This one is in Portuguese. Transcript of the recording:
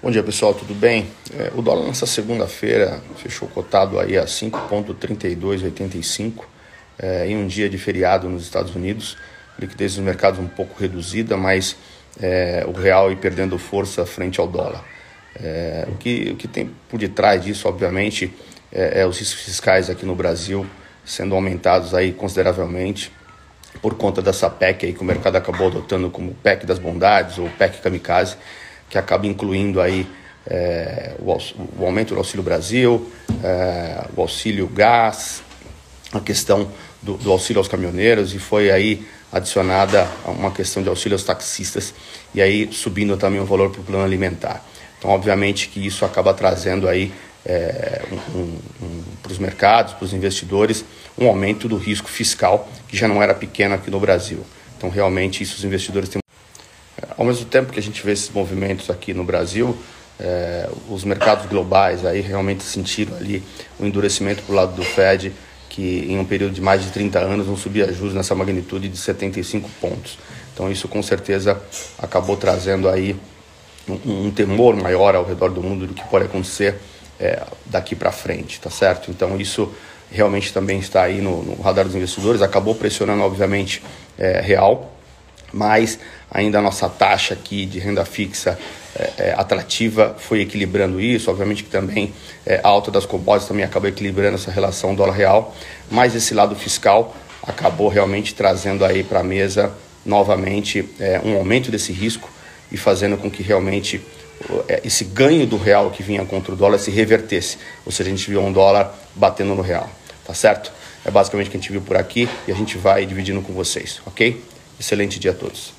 Bom dia pessoal, tudo bem? É, o dólar nessa segunda-feira fechou cotado aí a 5,3285 é, em um dia de feriado nos Estados Unidos. Liquidez dos mercados um pouco reduzida, mas é, o real aí perdendo força frente ao dólar. É, o, que, o que tem por detrás disso, obviamente, é, é os riscos fiscais aqui no Brasil sendo aumentados aí consideravelmente por conta dessa PEC aí que o mercado acabou adotando como PEC das bondades ou PEC kamikaze que acaba incluindo aí é, o, o, aumento do Auxílio Brasil, é, o auxílio gás, a questão do, do, auxílio aos caminhoneiros e foi aí adicionada uma questão de auxílio aos taxistas e aí subindo também o valor para o plano alimentar. Então, obviamente que isso acaba trazendo aí é, um, um, para os mercados, para os investidores, um aumento do risco fiscal que já não era pequeno aqui no Brasil. Então, realmente, isso os investidores têm ao mesmo tempo que a gente vê esses movimentos aqui no Brasil, é, os mercados globais aí realmente sentiram ali o endurecimento para o lado do Fed, que em um período de mais de 30 anos não subia juros nessa magnitude de 75 pontos. Então isso com certeza acabou trazendo aí um, um temor maior ao redor do mundo do que pode acontecer é, daqui para frente, tá certo? Então isso realmente também está aí no, no radar dos investidores, acabou pressionando obviamente é, real, mas ainda a nossa taxa aqui de renda fixa é, é, atrativa foi equilibrando isso. Obviamente que também é, a alta das commodities também acabou equilibrando essa relação dólar-real, mas esse lado fiscal acabou realmente trazendo aí para a mesa novamente é, um aumento desse risco e fazendo com que realmente é, esse ganho do real que vinha contra o dólar se revertesse. Ou seja, a gente viu um dólar batendo no real, tá certo? É basicamente o que a gente viu por aqui e a gente vai dividindo com vocês, ok? Excelente dia a todos.